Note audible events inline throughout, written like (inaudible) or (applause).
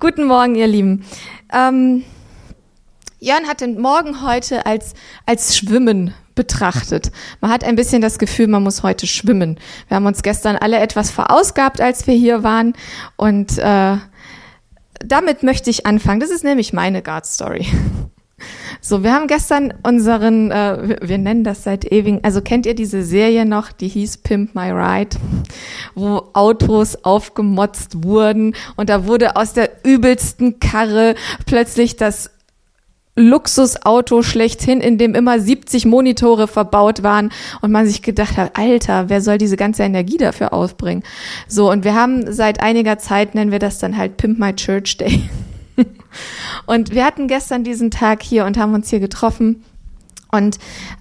Guten Morgen, ihr Lieben. Ähm, Jörn hat den Morgen heute als, als Schwimmen betrachtet. Man hat ein bisschen das Gefühl, man muss heute schwimmen. Wir haben uns gestern alle etwas verausgabt, als wir hier waren. Und äh, damit möchte ich anfangen. Das ist nämlich meine God Story. So, wir haben gestern unseren, äh, wir nennen das seit ewigen, also kennt ihr diese Serie noch, die hieß Pimp My Ride, wo Autos aufgemotzt wurden und da wurde aus der übelsten Karre plötzlich das Luxusauto schlechthin, in dem immer 70 Monitore verbaut waren und man sich gedacht hat, Alter, wer soll diese ganze Energie dafür aufbringen? So, und wir haben seit einiger Zeit, nennen wir das dann halt Pimp My Church Day. (laughs) und wir hatten gestern diesen Tag hier und haben uns hier getroffen. Und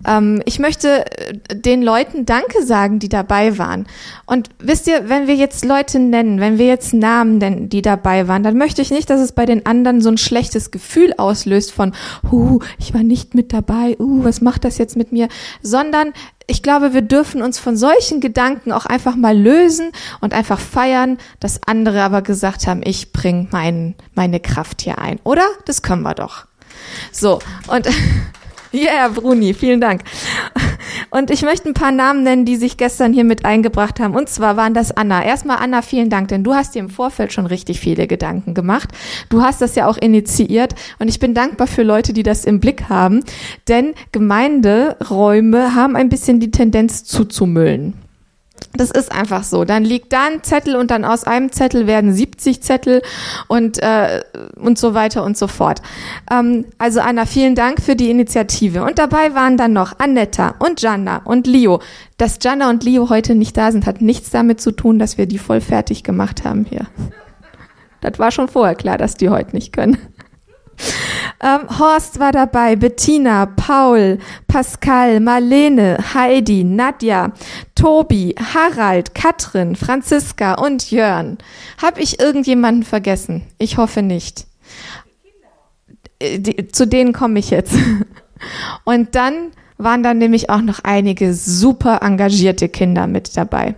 ähm, ich möchte äh, den Leuten Danke sagen, die dabei waren. Und wisst ihr, wenn wir jetzt Leute nennen, wenn wir jetzt Namen nennen, die dabei waren, dann möchte ich nicht, dass es bei den anderen so ein schlechtes Gefühl auslöst von, huh, ich war nicht mit dabei, uh, was macht das jetzt mit mir, sondern ich glaube, wir dürfen uns von solchen Gedanken auch einfach mal lösen und einfach feiern, dass andere aber gesagt haben, ich bring mein, meine Kraft hier ein, oder? Das können wir doch. So, und (laughs) Yeah, Bruni, vielen Dank. Und ich möchte ein paar Namen nennen, die sich gestern hier mit eingebracht haben. Und zwar waren das Anna. Erstmal Anna, vielen Dank, denn du hast dir im Vorfeld schon richtig viele Gedanken gemacht. Du hast das ja auch initiiert und ich bin dankbar für Leute, die das im Blick haben, denn Gemeinderäume haben ein bisschen die Tendenz zuzumüllen. Das ist einfach so. Dann liegt da ein Zettel und dann aus einem Zettel werden 70 Zettel und, äh, und so weiter und so fort. Ähm, also Anna, vielen Dank für die Initiative. Und dabei waren dann noch Annetta und Janna und Leo. Dass Janna und Leo heute nicht da sind, hat nichts damit zu tun, dass wir die voll fertig gemacht haben hier. Das war schon vorher klar, dass die heute nicht können. Ähm, Horst war dabei, Bettina, Paul, Pascal, Marlene, Heidi, Nadja, Tobi, Harald, Katrin, Franziska und Jörn. Hab ich irgendjemanden vergessen? Ich hoffe nicht. Äh, die, zu denen komme ich jetzt. (laughs) Und dann waren dann nämlich auch noch einige super engagierte Kinder mit dabei.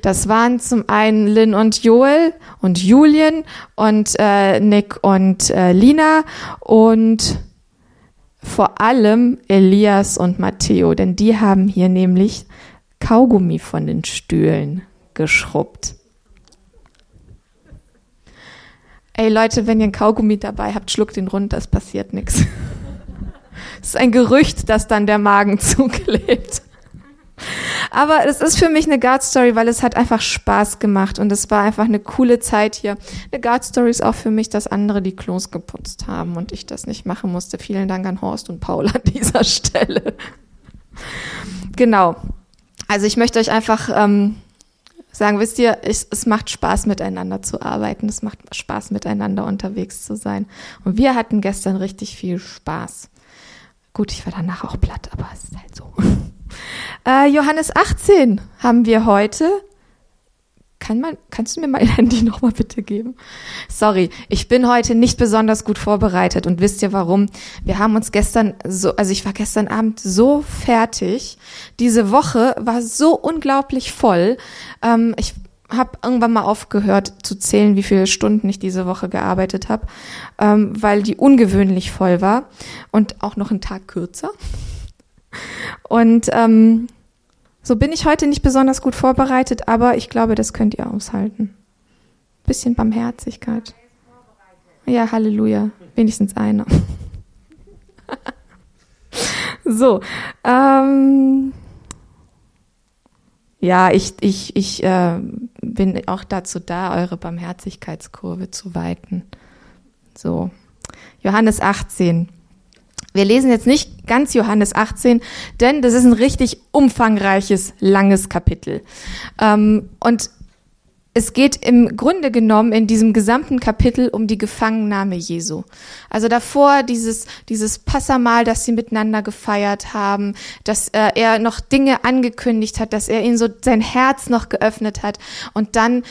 Das waren zum einen Lynn und Joel und Julien und äh, Nick und äh, Lina und vor allem Elias und Matteo, denn die haben hier nämlich Kaugummi von den Stühlen geschrubbt. Ey Leute, wenn ihr ein Kaugummi dabei habt, schluckt den runter, es passiert nichts. (laughs) Es ist ein Gerücht, dass dann der Magen (laughs) zuklebt. Aber es ist für mich eine Guard Story, weil es hat einfach Spaß gemacht und es war einfach eine coole Zeit hier. Eine Guard Story ist auch für mich, dass andere die Klos geputzt haben und ich das nicht machen musste. Vielen Dank an Horst und Paul an (laughs) dieser Stelle. Genau. Also ich möchte euch einfach ähm, sagen, wisst ihr, ich, es macht Spaß miteinander zu arbeiten. Es macht Spaß miteinander unterwegs zu sein. Und wir hatten gestern richtig viel Spaß. Gut, ich war danach auch platt, aber es ist halt so. (laughs) Äh, Johannes 18 haben wir heute. Kann man, kannst du mir mein (laughs) Handy nochmal bitte geben? Sorry, ich bin heute nicht besonders gut vorbereitet und wisst ihr warum? Wir haben uns gestern so, also ich war gestern Abend so fertig. Diese Woche war so unglaublich voll. Ähm, ich habe irgendwann mal aufgehört zu zählen, wie viele Stunden ich diese Woche gearbeitet habe, ähm, weil die ungewöhnlich voll war und auch noch einen Tag kürzer. (laughs) Und ähm, so bin ich heute nicht besonders gut vorbereitet, aber ich glaube, das könnt ihr aushalten. Bisschen Barmherzigkeit. Ja, Halleluja. Wenigstens einer. (laughs) so. Ähm, ja, ich, ich, ich äh, bin auch dazu da, eure Barmherzigkeitskurve zu weiten. So, Johannes 18. Wir lesen jetzt nicht ganz Johannes 18, denn das ist ein richtig umfangreiches, langes Kapitel. Ähm, und es geht im Grunde genommen in diesem gesamten Kapitel um die Gefangennahme Jesu. Also davor dieses, dieses Passamal, das sie miteinander gefeiert haben, dass äh, er noch Dinge angekündigt hat, dass er ihnen so sein Herz noch geöffnet hat. Und dann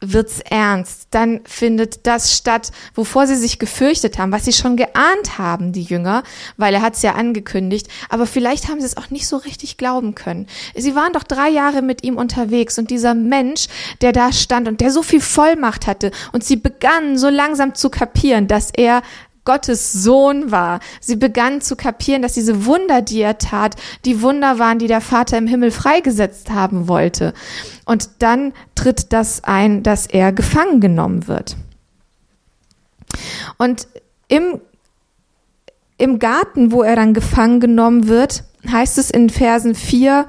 wird's ernst. Dann findet das statt, wovor sie sich gefürchtet haben, was sie schon geahnt haben, die Jünger, weil er hat's ja angekündigt. Aber vielleicht haben sie es auch nicht so richtig glauben können. Sie waren doch drei Jahre mit ihm unterwegs und dieser Mensch, der da stand und der so viel Vollmacht hatte und sie begannen so langsam zu kapieren, dass er Gottes Sohn war. Sie begann zu kapieren, dass diese Wunder, die er tat, die Wunder waren, die der Vater im Himmel freigesetzt haben wollte. Und dann tritt das ein, dass er gefangen genommen wird. Und im, im Garten, wo er dann gefangen genommen wird, heißt es in Versen 4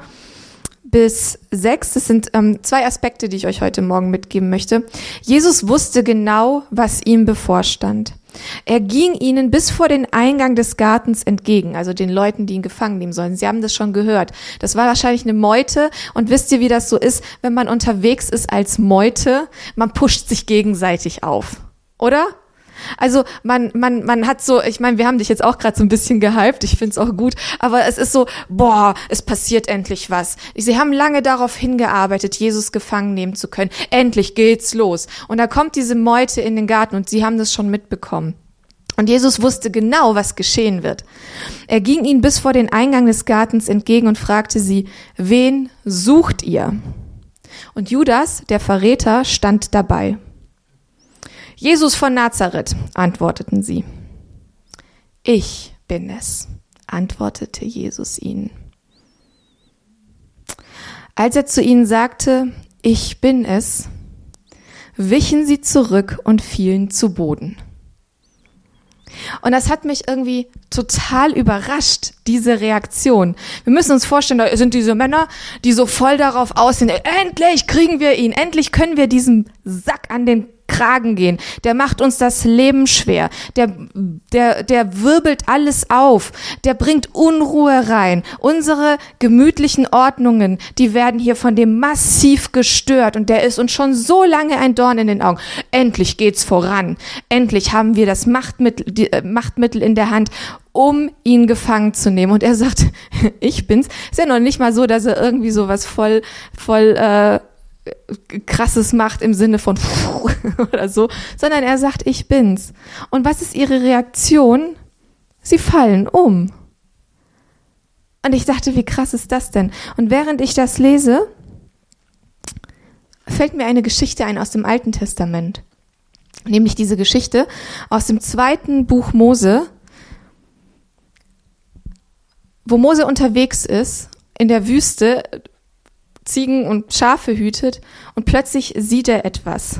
bis 6, das sind ähm, zwei Aspekte, die ich euch heute Morgen mitgeben möchte. Jesus wusste genau, was ihm bevorstand. Er ging ihnen bis vor den Eingang des Gartens entgegen, also den Leuten, die ihn gefangen nehmen sollen. Sie haben das schon gehört. Das war wahrscheinlich eine Meute. Und wisst ihr, wie das so ist, wenn man unterwegs ist als Meute? Man pusht sich gegenseitig auf. Oder? Also man, man, man hat so, ich meine, wir haben dich jetzt auch gerade so ein bisschen gehypt, ich find's auch gut, aber es ist so, boah, es passiert endlich was. Sie haben lange darauf hingearbeitet, Jesus gefangen nehmen zu können. Endlich geht's los. Und da kommt diese Meute in den Garten und sie haben das schon mitbekommen. Und Jesus wusste genau, was geschehen wird. Er ging ihnen bis vor den Eingang des Gartens entgegen und fragte sie, wen sucht ihr? Und Judas, der Verräter, stand dabei. Jesus von Nazareth, antworteten sie. Ich bin es, antwortete Jesus ihnen. Als er zu ihnen sagte, ich bin es, wichen sie zurück und fielen zu Boden. Und das hat mich irgendwie total überrascht, diese Reaktion. Wir müssen uns vorstellen, da sind diese Männer, die so voll darauf aussehen, endlich kriegen wir ihn, endlich können wir diesem Sack an den Kragen gehen. Der macht uns das Leben schwer. Der, der, der wirbelt alles auf. Der bringt Unruhe rein. Unsere gemütlichen Ordnungen, die werden hier von dem massiv gestört und der ist uns schon so lange ein Dorn in den Augen. Endlich geht's voran. Endlich haben wir das Machtmittel, die, äh, Machtmittel in der Hand, um ihn gefangen zu nehmen. Und er sagt, (laughs) ich bin's. Ist ja noch nicht mal so, dass er irgendwie so was voll, voll, äh, krasses macht im Sinne von (laughs) oder so, sondern er sagt, ich bin's. Und was ist ihre Reaktion? Sie fallen um. Und ich dachte, wie krass ist das denn? Und während ich das lese, fällt mir eine Geschichte ein aus dem Alten Testament. Nämlich diese Geschichte aus dem zweiten Buch Mose, wo Mose unterwegs ist in der Wüste Ziegen und Schafe hütet und plötzlich sieht er etwas.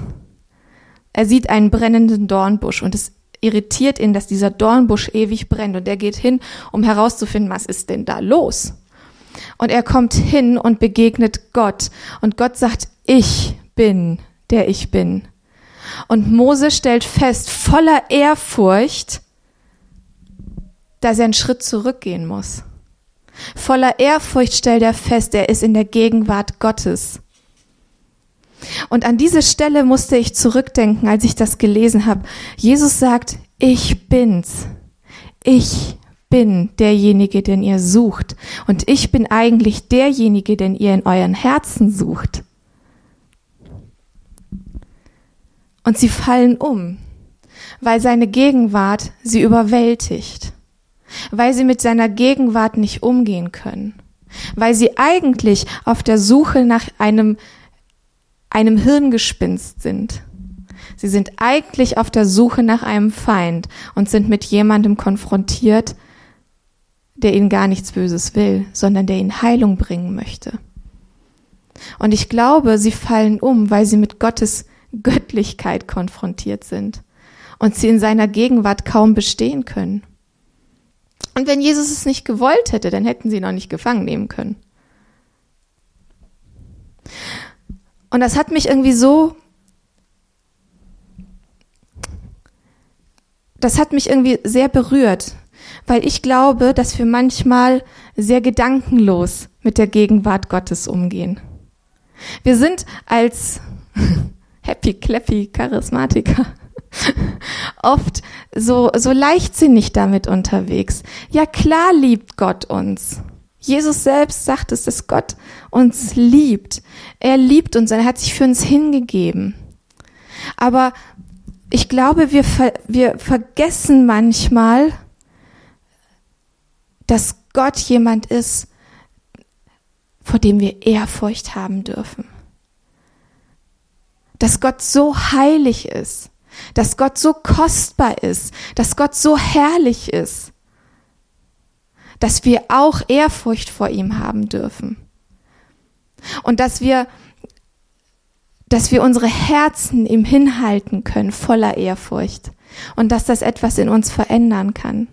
Er sieht einen brennenden Dornbusch und es irritiert ihn, dass dieser Dornbusch ewig brennt und er geht hin, um herauszufinden, was ist denn da los? Und er kommt hin und begegnet Gott und Gott sagt, ich bin, der ich bin. Und Mose stellt fest, voller Ehrfurcht, dass er einen Schritt zurückgehen muss. Voller Ehrfurcht stellt er fest, er ist in der Gegenwart Gottes. Und an diese Stelle musste ich zurückdenken, als ich das gelesen habe. Jesus sagt, ich bin's. Ich bin derjenige, den ihr sucht. Und ich bin eigentlich derjenige, den ihr in euren Herzen sucht. Und sie fallen um, weil seine Gegenwart sie überwältigt weil sie mit seiner Gegenwart nicht umgehen können, weil sie eigentlich auf der Suche nach einem, einem Hirngespinst sind. Sie sind eigentlich auf der Suche nach einem Feind und sind mit jemandem konfrontiert, der ihnen gar nichts Böses will, sondern der ihnen Heilung bringen möchte. Und ich glaube, sie fallen um, weil sie mit Gottes Göttlichkeit konfrontiert sind und sie in seiner Gegenwart kaum bestehen können. Und wenn Jesus es nicht gewollt hätte, dann hätten sie ihn auch nicht gefangen nehmen können. Und das hat mich irgendwie so, das hat mich irgendwie sehr berührt, weil ich glaube, dass wir manchmal sehr gedankenlos mit der Gegenwart Gottes umgehen. Wir sind als (laughs) happy, clappy Charismatiker (laughs) oft so, so leichtsinnig damit unterwegs. Ja, klar liebt Gott uns. Jesus selbst sagt es, dass Gott uns liebt. Er liebt uns, er hat sich für uns hingegeben. Aber ich glaube, wir, ver wir vergessen manchmal, dass Gott jemand ist, vor dem wir Ehrfurcht haben dürfen. Dass Gott so heilig ist, dass Gott so kostbar ist, dass Gott so herrlich ist, dass wir auch Ehrfurcht vor ihm haben dürfen. Und dass wir, dass wir unsere Herzen ihm hinhalten können, voller Ehrfurcht. Und dass das etwas in uns verändern kann.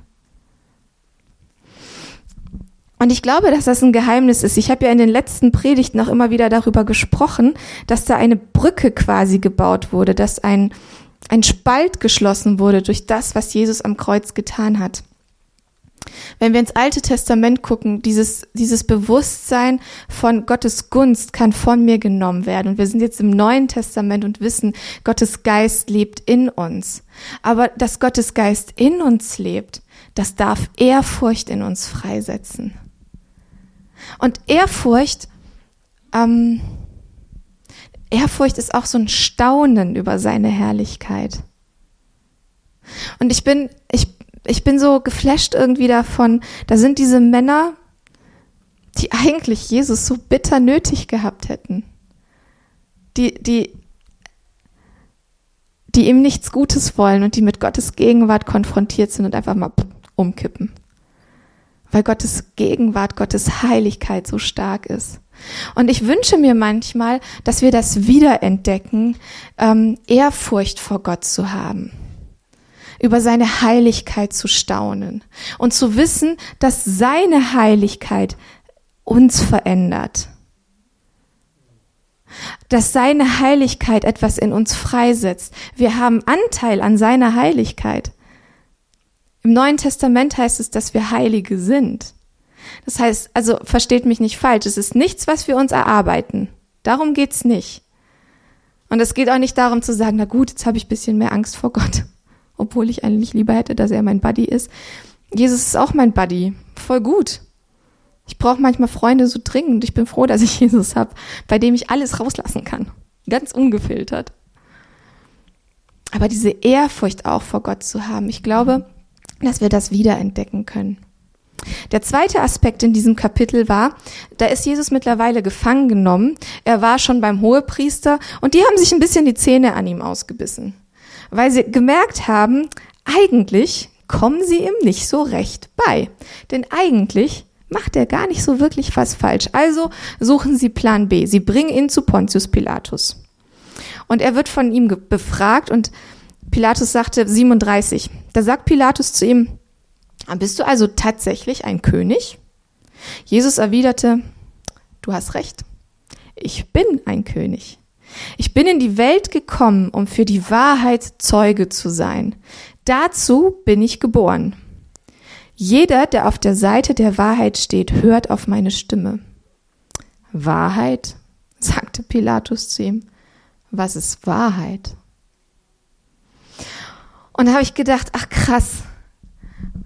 Und ich glaube, dass das ein Geheimnis ist. Ich habe ja in den letzten Predigten auch immer wieder darüber gesprochen, dass da eine Brücke quasi gebaut wurde, dass ein, ein Spalt geschlossen wurde durch das, was Jesus am Kreuz getan hat. Wenn wir ins Alte Testament gucken, dieses, dieses Bewusstsein von Gottes Gunst kann von mir genommen werden. Und wir sind jetzt im Neuen Testament und wissen, Gottes Geist lebt in uns. Aber dass Gottes Geist in uns lebt, das darf Ehrfurcht in uns freisetzen. Und Ehrfurcht, ähm, Ehrfurcht ist auch so ein Staunen über seine Herrlichkeit. Und ich bin, ich, ich bin so geflasht irgendwie davon, da sind diese Männer, die eigentlich Jesus so bitter nötig gehabt hätten. Die, die, die ihm nichts Gutes wollen und die mit Gottes Gegenwart konfrontiert sind und einfach mal umkippen. Weil Gottes Gegenwart, Gottes Heiligkeit so stark ist. Und ich wünsche mir manchmal, dass wir das wiederentdecken, ähm, Ehrfurcht vor Gott zu haben über seine Heiligkeit zu staunen und zu wissen, dass seine Heiligkeit uns verändert. Dass seine Heiligkeit etwas in uns freisetzt. Wir haben Anteil an seiner Heiligkeit. Im Neuen Testament heißt es, dass wir Heilige sind. Das heißt, also versteht mich nicht falsch, es ist nichts, was wir uns erarbeiten. Darum geht's nicht. Und es geht auch nicht darum zu sagen, na gut, jetzt habe ich bisschen mehr Angst vor Gott (laughs) obwohl ich eigentlich lieber hätte, dass er mein Buddy ist. Jesus ist auch mein Buddy. Voll gut. Ich brauche manchmal Freunde so dringend. Ich bin froh, dass ich (laughs) Jesus habe, bei dem ich alles rauslassen kann. Ganz ungefiltert. Aber diese Ehrfurcht auch vor Gott zu haben, ich glaube, dass wir das wiederentdecken können. Der zweite Aspekt in diesem Kapitel war, da ist Jesus mittlerweile gefangen genommen. Er war schon beim Hohepriester und die haben sich ein bisschen die Zähne an ihm ausgebissen weil sie gemerkt haben, eigentlich kommen sie ihm nicht so recht bei. Denn eigentlich macht er gar nicht so wirklich was falsch. Also suchen sie Plan B. Sie bringen ihn zu Pontius Pilatus. Und er wird von ihm befragt und Pilatus sagte 37. Da sagt Pilatus zu ihm, bist du also tatsächlich ein König? Jesus erwiderte, du hast recht. Ich bin ein König. Ich bin in die Welt gekommen, um für die Wahrheit Zeuge zu sein. Dazu bin ich geboren. Jeder, der auf der Seite der Wahrheit steht, hört auf meine Stimme. Wahrheit? (laughs) sagte Pilatus zu ihm. Was ist Wahrheit? Und da habe ich gedacht, ach krass,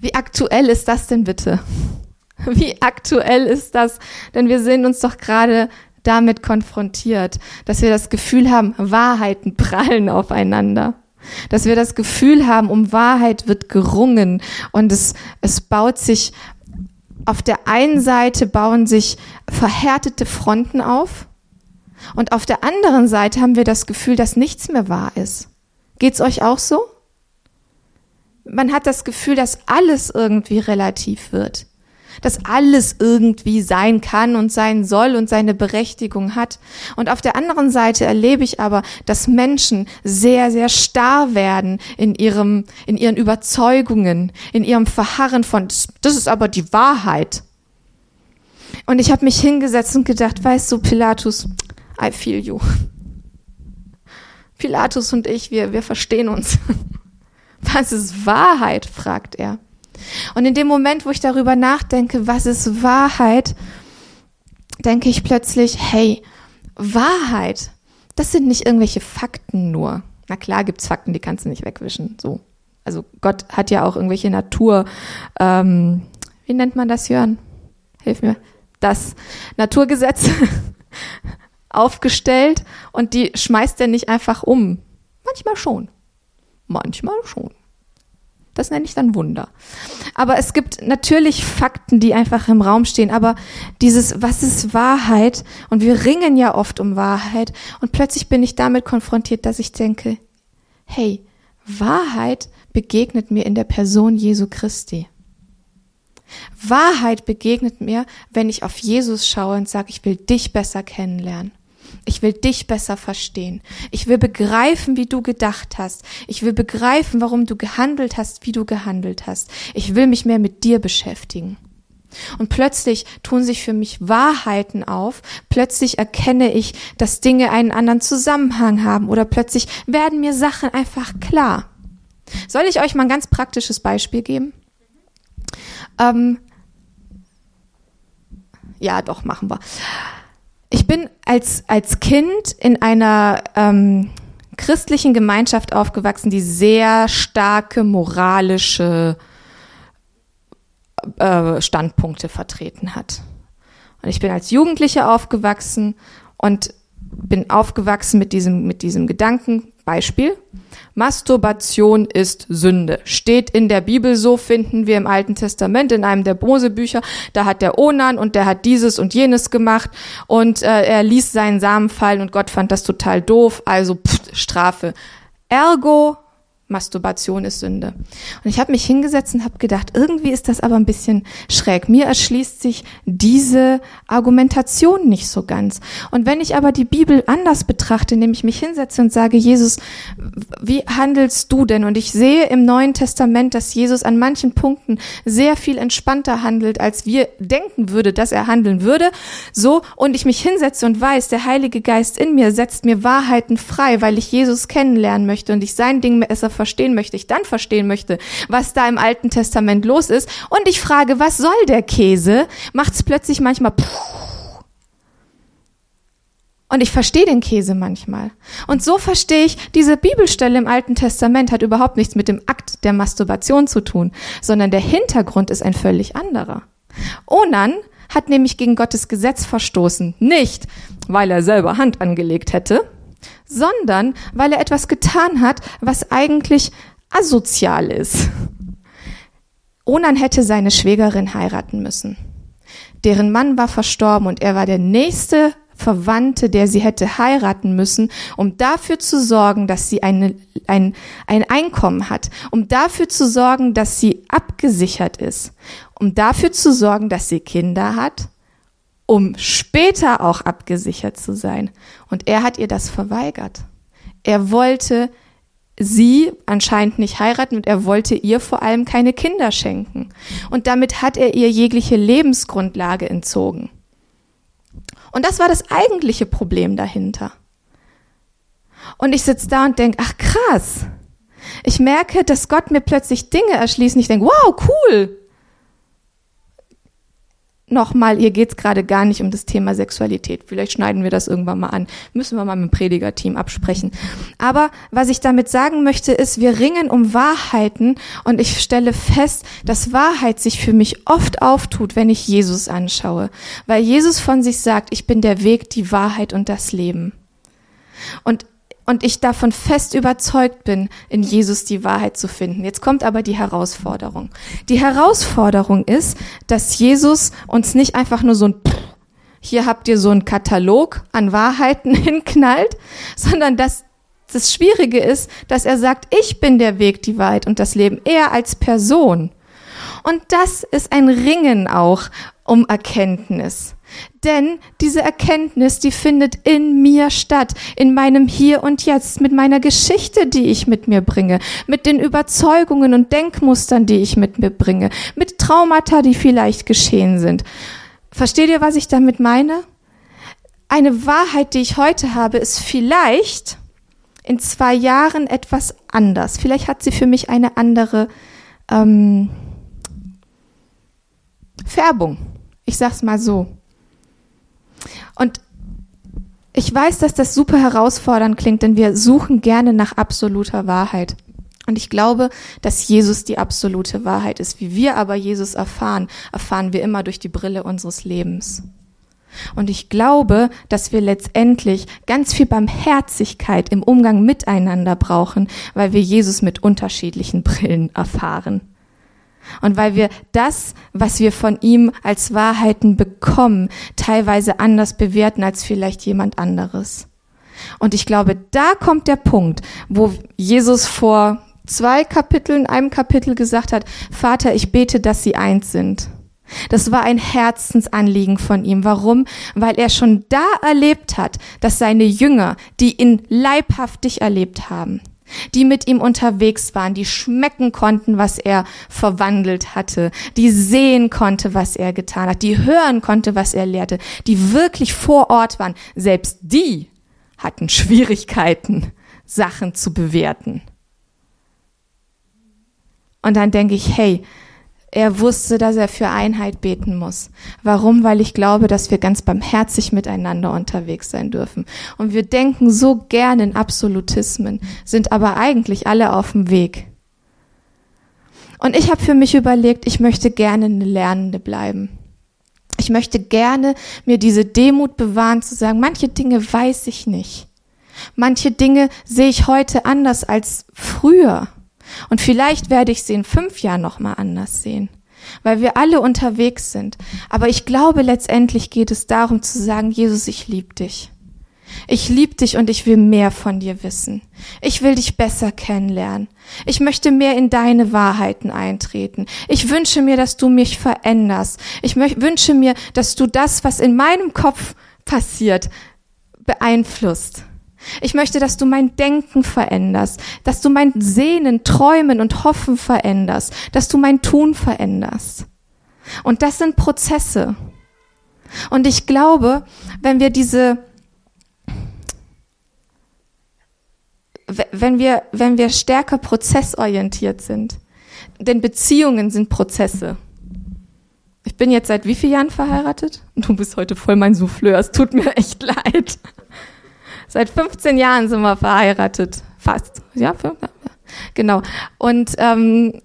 wie aktuell ist das denn bitte? (laughs) Wie aktuell ist das? Denn wir sehen uns doch gerade damit konfrontiert, dass wir das Gefühl haben, Wahrheiten prallen aufeinander. Dass wir das Gefühl haben, um Wahrheit wird gerungen und es, es baut sich, auf der einen Seite bauen sich verhärtete Fronten auf und auf der anderen Seite haben wir das Gefühl, dass nichts mehr wahr ist. Geht's euch auch so? Man hat das Gefühl, dass alles irgendwie relativ wird dass alles irgendwie sein kann und sein soll und seine Berechtigung hat. Und auf der anderen Seite erlebe ich aber, dass Menschen sehr, sehr starr werden in ihrem, in ihren Überzeugungen, in ihrem Verharren von, das ist aber die Wahrheit. Und ich habe mich hingesetzt und gedacht, weißt du, Pilatus, I feel you. Pilatus und ich, wir, wir verstehen uns. Was ist Wahrheit? fragt er. Und in dem Moment, wo ich darüber nachdenke, was ist Wahrheit, denke ich plötzlich, hey, Wahrheit, das sind nicht irgendwelche Fakten nur. Na klar gibt's Fakten, die kannst du nicht wegwischen. So. Also Gott hat ja auch irgendwelche Natur, ähm, wie nennt man das, Jörn? Hilf mir. Das Naturgesetz (laughs) aufgestellt und die schmeißt er nicht einfach um. Manchmal schon. Manchmal schon. Das nenne ich dann Wunder. Aber es gibt natürlich Fakten, die einfach im Raum stehen. Aber dieses, was ist Wahrheit? Und wir ringen ja oft um Wahrheit. Und plötzlich bin ich damit konfrontiert, dass ich denke, hey, Wahrheit begegnet mir in der Person Jesu Christi. Wahrheit begegnet mir, wenn ich auf Jesus schaue und sage, ich will dich besser kennenlernen. Ich will dich besser verstehen. Ich will begreifen, wie du gedacht hast. Ich will begreifen, warum du gehandelt hast, wie du gehandelt hast. Ich will mich mehr mit dir beschäftigen. Und plötzlich tun sich für mich Wahrheiten auf. Plötzlich erkenne ich, dass Dinge einen anderen Zusammenhang haben oder plötzlich werden mir Sachen einfach klar. Soll ich euch mal ein ganz praktisches Beispiel geben? Ähm, ja, doch, machen wir. Ich bin als, als Kind in einer ähm, christlichen Gemeinschaft aufgewachsen, die sehr starke moralische äh, Standpunkte vertreten hat. Und ich bin als Jugendliche aufgewachsen und bin aufgewachsen mit diesem, mit diesem Gedanken, Beispiel, Masturbation ist Sünde. Steht in der Bibel so, finden wir im Alten Testament, in einem der Mosebücher. Da hat der Onan und der hat dieses und jenes gemacht und äh, er ließ seinen Samen fallen und Gott fand das total doof, also pff, Strafe. Ergo Masturbation ist Sünde. Und ich habe mich hingesetzt und habe gedacht, irgendwie ist das aber ein bisschen schräg. Mir erschließt sich diese Argumentation nicht so ganz. Und wenn ich aber die Bibel anders betrachte, indem ich mich hinsetze und sage, Jesus, wie handelst du denn? Und ich sehe im Neuen Testament, dass Jesus an manchen Punkten sehr viel entspannter handelt, als wir denken würde, dass er handeln würde. So, und ich mich hinsetze und weiß, der Heilige Geist in mir setzt mir Wahrheiten frei, weil ich Jesus kennenlernen möchte und ich sein Ding besser verstehen möchte, ich dann verstehen möchte, was da im Alten Testament los ist. Und ich frage, was soll der Käse? Macht es plötzlich manchmal und ich verstehe den Käse manchmal. Und so verstehe ich, diese Bibelstelle im Alten Testament hat überhaupt nichts mit dem Akt der Masturbation zu tun, sondern der Hintergrund ist ein völlig anderer. Onan hat nämlich gegen Gottes Gesetz verstoßen, nicht weil er selber Hand angelegt hätte, sondern weil er etwas getan hat, was eigentlich asozial ist. Onan hätte seine Schwägerin heiraten müssen. Deren Mann war verstorben und er war der nächste Verwandte, der sie hätte heiraten müssen, um dafür zu sorgen, dass sie eine, ein, ein Einkommen hat, um dafür zu sorgen, dass sie abgesichert ist, um dafür zu sorgen, dass sie Kinder hat um später auch abgesichert zu sein. Und er hat ihr das verweigert. Er wollte sie anscheinend nicht heiraten und er wollte ihr vor allem keine Kinder schenken. Und damit hat er ihr jegliche Lebensgrundlage entzogen. Und das war das eigentliche Problem dahinter. Und ich sitze da und denke, ach krass. Ich merke, dass Gott mir plötzlich Dinge erschließt und ich denke, wow, cool nochmal, hier geht's gerade gar nicht um das Thema Sexualität. Vielleicht schneiden wir das irgendwann mal an. Müssen wir mal mit dem Predigerteam absprechen. Aber was ich damit sagen möchte, ist, wir ringen um Wahrheiten und ich stelle fest, dass Wahrheit sich für mich oft auftut, wenn ich Jesus anschaue. Weil Jesus von sich sagt, ich bin der Weg, die Wahrheit und das Leben. Und und ich davon fest überzeugt bin, in Jesus die Wahrheit zu finden. Jetzt kommt aber die Herausforderung. Die Herausforderung ist, dass Jesus uns nicht einfach nur so ein hier habt ihr so einen Katalog an Wahrheiten (laughs) hinknallt, sondern dass das Schwierige ist, dass er sagt, ich bin der Weg, die Wahrheit und das Leben, er als Person. Und das ist ein Ringen auch um Erkenntnis. Denn diese Erkenntnis, die findet in mir statt, in meinem Hier und Jetzt, mit meiner Geschichte, die ich mit mir bringe, mit den Überzeugungen und Denkmustern, die ich mit mir bringe, mit Traumata, die vielleicht geschehen sind. Versteht ihr, was ich damit meine? Eine Wahrheit, die ich heute habe, ist vielleicht in zwei Jahren etwas anders. Vielleicht hat sie für mich eine andere ähm, Färbung. Ich sag's mal so. Und ich weiß, dass das super herausfordernd klingt, denn wir suchen gerne nach absoluter Wahrheit. Und ich glaube, dass Jesus die absolute Wahrheit ist. Wie wir aber Jesus erfahren, erfahren wir immer durch die Brille unseres Lebens. Und ich glaube, dass wir letztendlich ganz viel Barmherzigkeit im Umgang miteinander brauchen, weil wir Jesus mit unterschiedlichen Brillen erfahren. Und weil wir das, was wir von ihm als Wahrheiten bekommen, teilweise anders bewerten als vielleicht jemand anderes. Und ich glaube, da kommt der Punkt, wo Jesus vor zwei Kapiteln, einem Kapitel gesagt hat, Vater, ich bete, dass sie eins sind. Das war ein Herzensanliegen von ihm. Warum? Weil er schon da erlebt hat, dass seine Jünger, die ihn leibhaftig erlebt haben, die mit ihm unterwegs waren, die schmecken konnten, was er verwandelt hatte, die sehen konnte, was er getan hat, die hören konnte, was er lehrte, die wirklich vor Ort waren, selbst die hatten Schwierigkeiten, Sachen zu bewerten. Und dann denke ich, hey, er wusste, dass er für Einheit beten muss. Warum? Weil ich glaube, dass wir ganz barmherzig miteinander unterwegs sein dürfen. Und wir denken so gern in Absolutismen, sind aber eigentlich alle auf dem Weg. Und ich habe für mich überlegt, ich möchte gerne eine Lernende bleiben. Ich möchte gerne mir diese Demut bewahren, zu sagen, manche Dinge weiß ich nicht. Manche Dinge sehe ich heute anders als früher. Und vielleicht werde ich sie in fünf Jahren nochmal anders sehen, weil wir alle unterwegs sind. Aber ich glaube, letztendlich geht es darum zu sagen, Jesus, ich liebe dich. Ich liebe dich und ich will mehr von dir wissen. Ich will dich besser kennenlernen. Ich möchte mehr in deine Wahrheiten eintreten. Ich wünsche mir, dass du mich veränderst. Ich wünsche mir, dass du das, was in meinem Kopf passiert, beeinflusst. Ich möchte, dass du mein Denken veränderst, dass du mein Sehnen, Träumen und Hoffen veränderst, dass du mein Tun veränderst. Und das sind Prozesse. Und ich glaube, wenn wir diese, wenn wir, wenn wir stärker prozessorientiert sind, denn Beziehungen sind Prozesse. Ich bin jetzt seit wie vielen Jahren verheiratet? Du bist heute voll mein Souffleur. Es tut mir echt leid. Seit 15 Jahren sind wir verheiratet. Fast. Ja, genau. Und ähm,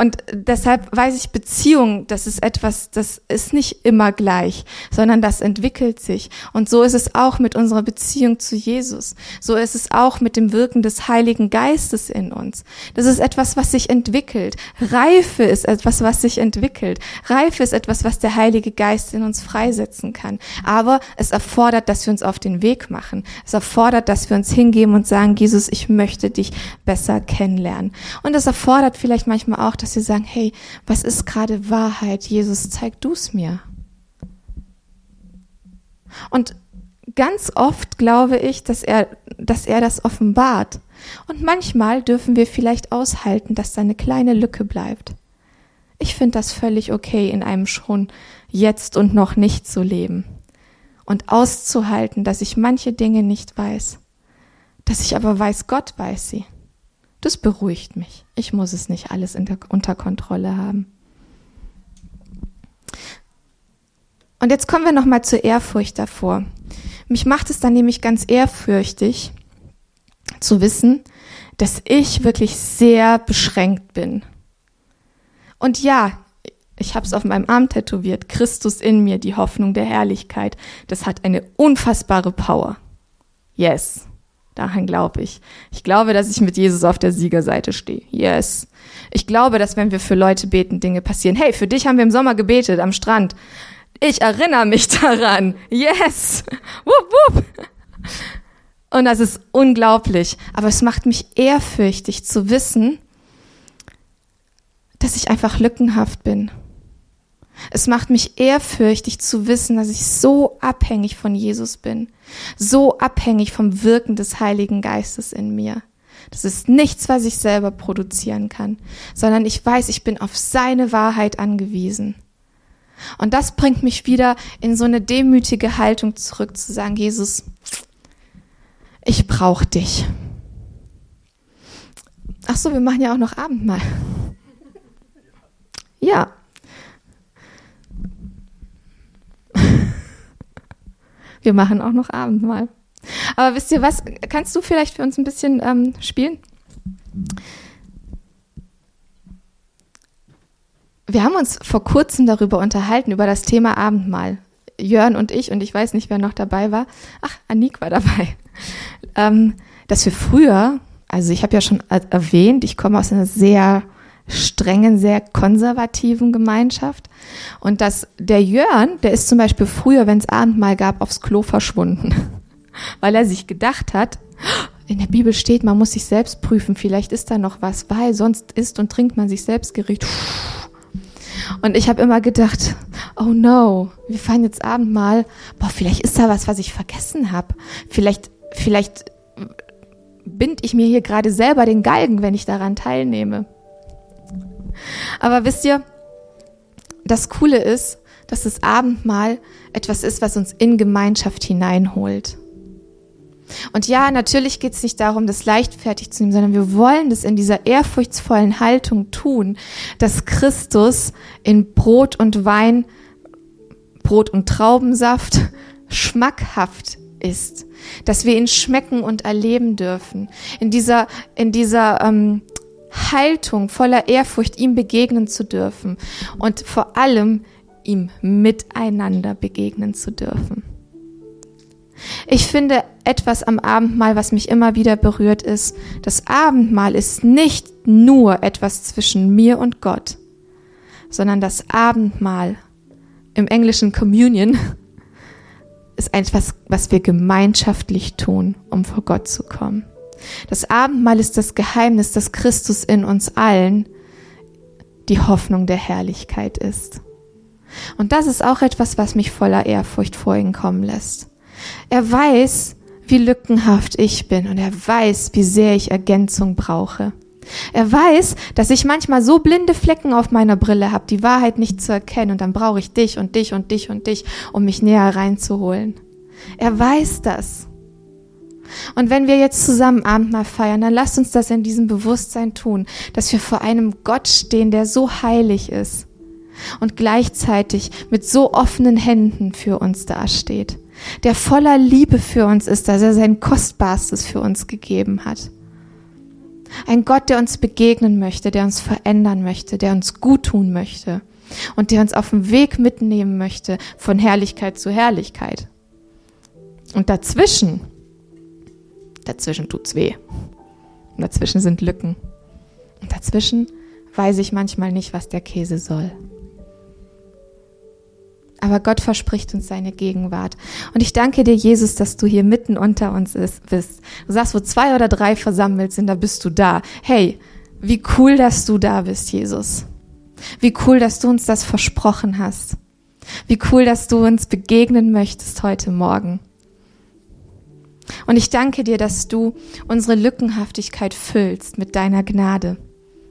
und deshalb weiß ich, Beziehung, das ist etwas, das ist nicht immer gleich, sondern das entwickelt sich. Und so ist es auch mit unserer Beziehung zu Jesus. So ist es auch mit dem Wirken des Heiligen Geistes in uns. Das ist etwas, was sich entwickelt. Reife ist etwas, was sich entwickelt. Reife ist etwas, was der Heilige Geist in uns freisetzen kann. Aber es erfordert, dass wir uns auf den Weg machen. Es erfordert, dass wir uns hingeben und sagen, Jesus, ich möchte dich besser kennenlernen. Und es erfordert vielleicht manchmal auch, dass dass wir sagen, hey, was ist gerade Wahrheit? Jesus, zeig du es mir. Und ganz oft glaube ich, dass er, dass er das offenbart. Und manchmal dürfen wir vielleicht aushalten, dass da eine kleine Lücke bleibt. Ich finde das völlig okay, in einem schon jetzt und noch nicht zu leben. Und auszuhalten, dass ich manche Dinge nicht weiß. Dass ich aber weiß, Gott weiß sie. Das beruhigt mich. Ich muss es nicht alles unter Kontrolle haben. Und jetzt kommen wir noch mal zur Ehrfurcht davor. Mich macht es dann nämlich ganz ehrfürchtig zu wissen, dass ich wirklich sehr beschränkt bin. Und ja, ich habe es auf meinem Arm tätowiert, Christus in mir, die Hoffnung der Herrlichkeit. Das hat eine unfassbare Power. Yes. Daran glaube ich. Ich glaube, dass ich mit Jesus auf der Siegerseite stehe. Yes. Ich glaube, dass wenn wir für Leute beten, Dinge passieren. Hey, für dich haben wir im Sommer gebetet am Strand. Ich erinnere mich (laughs) daran. Yes. Wupp, wupp. Und das ist unglaublich. Aber es macht mich ehrfürchtig zu wissen, dass ich einfach lückenhaft bin es macht mich ehrfürchtig zu wissen, dass ich so abhängig von Jesus bin, so abhängig vom Wirken des Heiligen Geistes in mir. Das ist nichts, was ich selber produzieren kann, sondern ich weiß, ich bin auf seine Wahrheit angewiesen. Und das bringt mich wieder in so eine demütige Haltung zurück, zu sagen, Jesus, ich brauche dich. Ach so, wir machen ja auch noch Abendmahl. Ja, Wir machen auch noch Abendmahl. Aber wisst ihr was? Kannst du vielleicht für uns ein bisschen ähm, spielen? Wir haben uns vor kurzem darüber unterhalten, über das Thema Abendmahl. Jörn und ich, und ich weiß nicht, wer noch dabei war, ach, Anik war dabei, ähm, dass wir früher, also ich habe ja schon erwähnt, ich komme aus einer sehr strengen, sehr konservativen Gemeinschaft. Und dass der Jörn, der ist zum Beispiel früher, wenn es Abendmahl gab, aufs Klo verschwunden, (laughs) weil er sich gedacht hat, in der Bibel steht, man muss sich selbst prüfen, vielleicht ist da noch was, weil sonst isst und trinkt man sich selbst Gericht. Und ich habe immer gedacht, oh no, wir feiern jetzt Abendmahl, boah, vielleicht ist da was, was ich vergessen habe. Vielleicht, vielleicht bind ich mir hier gerade selber den Galgen, wenn ich daran teilnehme. Aber wisst ihr, das Coole ist, dass das Abendmahl etwas ist, was uns in Gemeinschaft hineinholt. Und ja, natürlich geht es nicht darum, das leichtfertig zu nehmen, sondern wir wollen das in dieser ehrfurchtsvollen Haltung tun, dass Christus in Brot und Wein, Brot und Traubensaft schmackhaft ist, dass wir ihn schmecken und erleben dürfen. In dieser, in dieser ähm, Haltung voller Ehrfurcht ihm begegnen zu dürfen und vor allem ihm miteinander begegnen zu dürfen. Ich finde etwas am Abendmahl, was mich immer wieder berührt, ist, das Abendmahl ist nicht nur etwas zwischen mir und Gott, sondern das Abendmahl im englischen Communion (laughs) ist etwas, was wir gemeinschaftlich tun, um vor Gott zu kommen. Das Abendmahl ist das Geheimnis, dass Christus in uns allen die Hoffnung der Herrlichkeit ist. Und das ist auch etwas, was mich voller Ehrfurcht vor ihn kommen lässt. Er weiß, wie lückenhaft ich bin und er weiß, wie sehr ich Ergänzung brauche. Er weiß, dass ich manchmal so blinde Flecken auf meiner Brille habe, die Wahrheit nicht zu erkennen und dann brauche ich dich und dich und dich und dich, um mich näher reinzuholen. Er weiß das. Und wenn wir jetzt zusammen Abendmahl feiern, dann lasst uns das in diesem Bewusstsein tun, dass wir vor einem Gott stehen, der so heilig ist und gleichzeitig mit so offenen Händen für uns dasteht der voller Liebe für uns ist, dass er sein Kostbarstes für uns gegeben hat. Ein Gott, der uns begegnen möchte, der uns verändern möchte, der uns gut tun möchte und der uns auf dem Weg mitnehmen möchte von Herrlichkeit zu Herrlichkeit. Und dazwischen, dazwischen tut's weh. Und dazwischen sind Lücken. Und dazwischen weiß ich manchmal nicht, was der Käse soll. Aber Gott verspricht uns seine Gegenwart. Und ich danke dir, Jesus, dass du hier mitten unter uns bist. Du sagst, wo zwei oder drei versammelt sind, da bist du da. Hey, wie cool, dass du da bist, Jesus. Wie cool, dass du uns das versprochen hast. Wie cool, dass du uns begegnen möchtest heute Morgen. Und ich danke dir, dass du unsere Lückenhaftigkeit füllst mit deiner Gnade,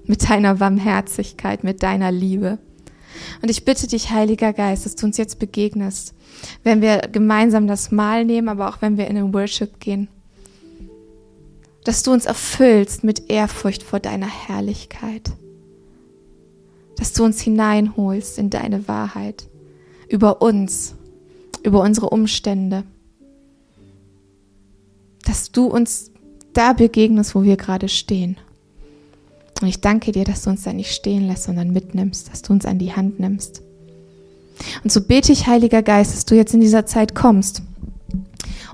mit deiner Barmherzigkeit, mit deiner Liebe. Und ich bitte dich, Heiliger Geist, dass du uns jetzt begegnest, wenn wir gemeinsam das Mahl nehmen, aber auch wenn wir in den Worship gehen. Dass du uns erfüllst mit Ehrfurcht vor deiner Herrlichkeit. Dass du uns hineinholst in deine Wahrheit über uns, über unsere Umstände. Dass du uns da begegnest, wo wir gerade stehen. Und ich danke dir, dass du uns da nicht stehen lässt, sondern mitnimmst, dass du uns an die Hand nimmst. Und so bete ich, Heiliger Geist, dass du jetzt in dieser Zeit kommst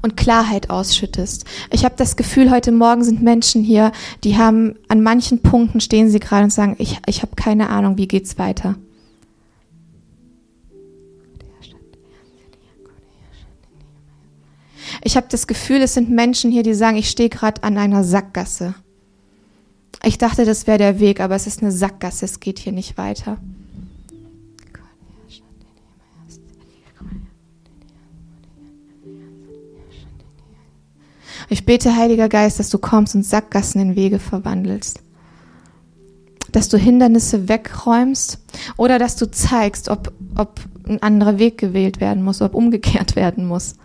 und Klarheit ausschüttest. Ich habe das Gefühl, heute Morgen sind Menschen hier, die haben an manchen Punkten stehen sie gerade und sagen, ich, ich habe keine Ahnung, wie geht's weiter. Ich habe das Gefühl, es sind Menschen hier, die sagen, ich stehe gerade an einer Sackgasse. Ich dachte, das wäre der Weg, aber es ist eine Sackgasse, es geht hier nicht weiter. Ich bete, Heiliger Geist, dass du kommst und Sackgassen in Wege verwandelst. Dass du Hindernisse wegräumst oder dass du zeigst, ob, ob ein anderer Weg gewählt werden muss, ob umgekehrt (laughs) werden muss.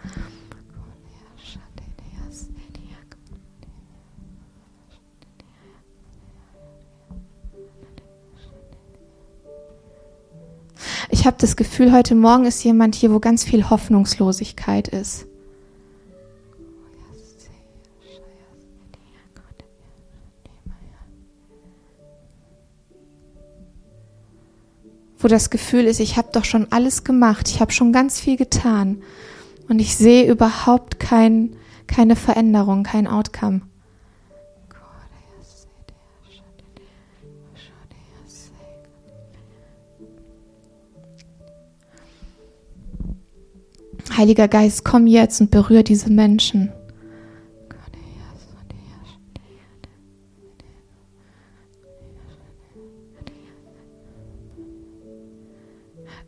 Ich habe das Gefühl, heute Morgen ist jemand hier, wo ganz viel Hoffnungslosigkeit ist. wo das Gefühl ist, ich habe doch schon alles gemacht, ich habe schon ganz viel getan und ich sehe überhaupt kein, keine Veränderung, kein Outcome. Heiliger Geist, komm jetzt und berühre diese Menschen.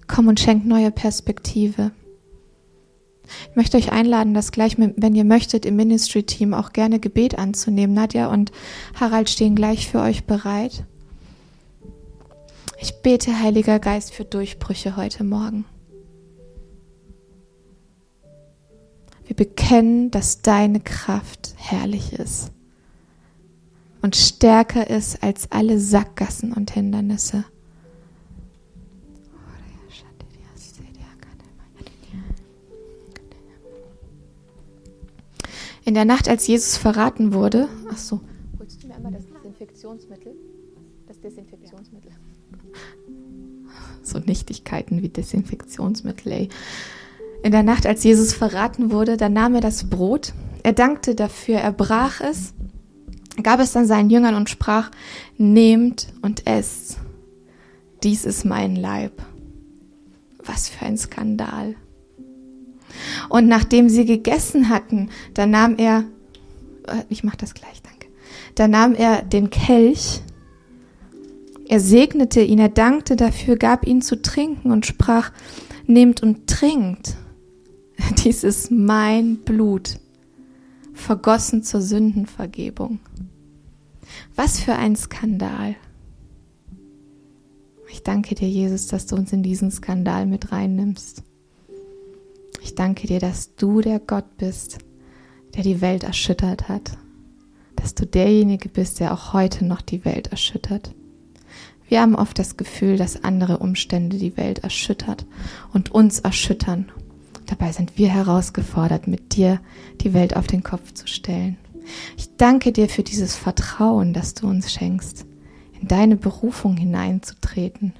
Komm und schenk neue Perspektive. Ich möchte euch einladen, das gleich, wenn ihr möchtet, im Ministry-Team auch gerne Gebet anzunehmen. Nadja und Harald stehen gleich für euch bereit. Ich bete, Heiliger Geist, für Durchbrüche heute Morgen. Wir bekennen, dass deine Kraft herrlich ist und stärker ist als alle Sackgassen und Hindernisse. In der Nacht, als Jesus verraten wurde, ach so, holst du mir einmal das Desinfektionsmittel? Das Desinfektionsmittel. So Nichtigkeiten wie Desinfektionsmittel, ey. In der Nacht, als Jesus verraten wurde, da nahm er das Brot, er dankte dafür, er brach es, gab es dann seinen Jüngern und sprach, nehmt und esst, dies ist mein Leib. Was für ein Skandal. Und nachdem sie gegessen hatten, da nahm er, äh, ich mach das gleich, danke, da nahm er den Kelch, er segnete ihn, er dankte dafür, gab ihn zu trinken und sprach, nehmt und trinkt (laughs) Dies ist mein Blut, vergossen zur Sündenvergebung. Was für ein Skandal. Ich danke dir, Jesus, dass du uns in diesen Skandal mit reinnimmst. Ich danke dir, dass du der Gott bist, der die Welt erschüttert hat. Dass du derjenige bist, der auch heute noch die Welt erschüttert. Wir haben oft das Gefühl, dass andere Umstände die Welt erschüttert und uns erschüttern Dabei sind wir herausgefordert, mit dir die Welt auf den Kopf zu stellen. Ich danke dir für dieses Vertrauen, das du uns schenkst, in deine Berufung hineinzutreten.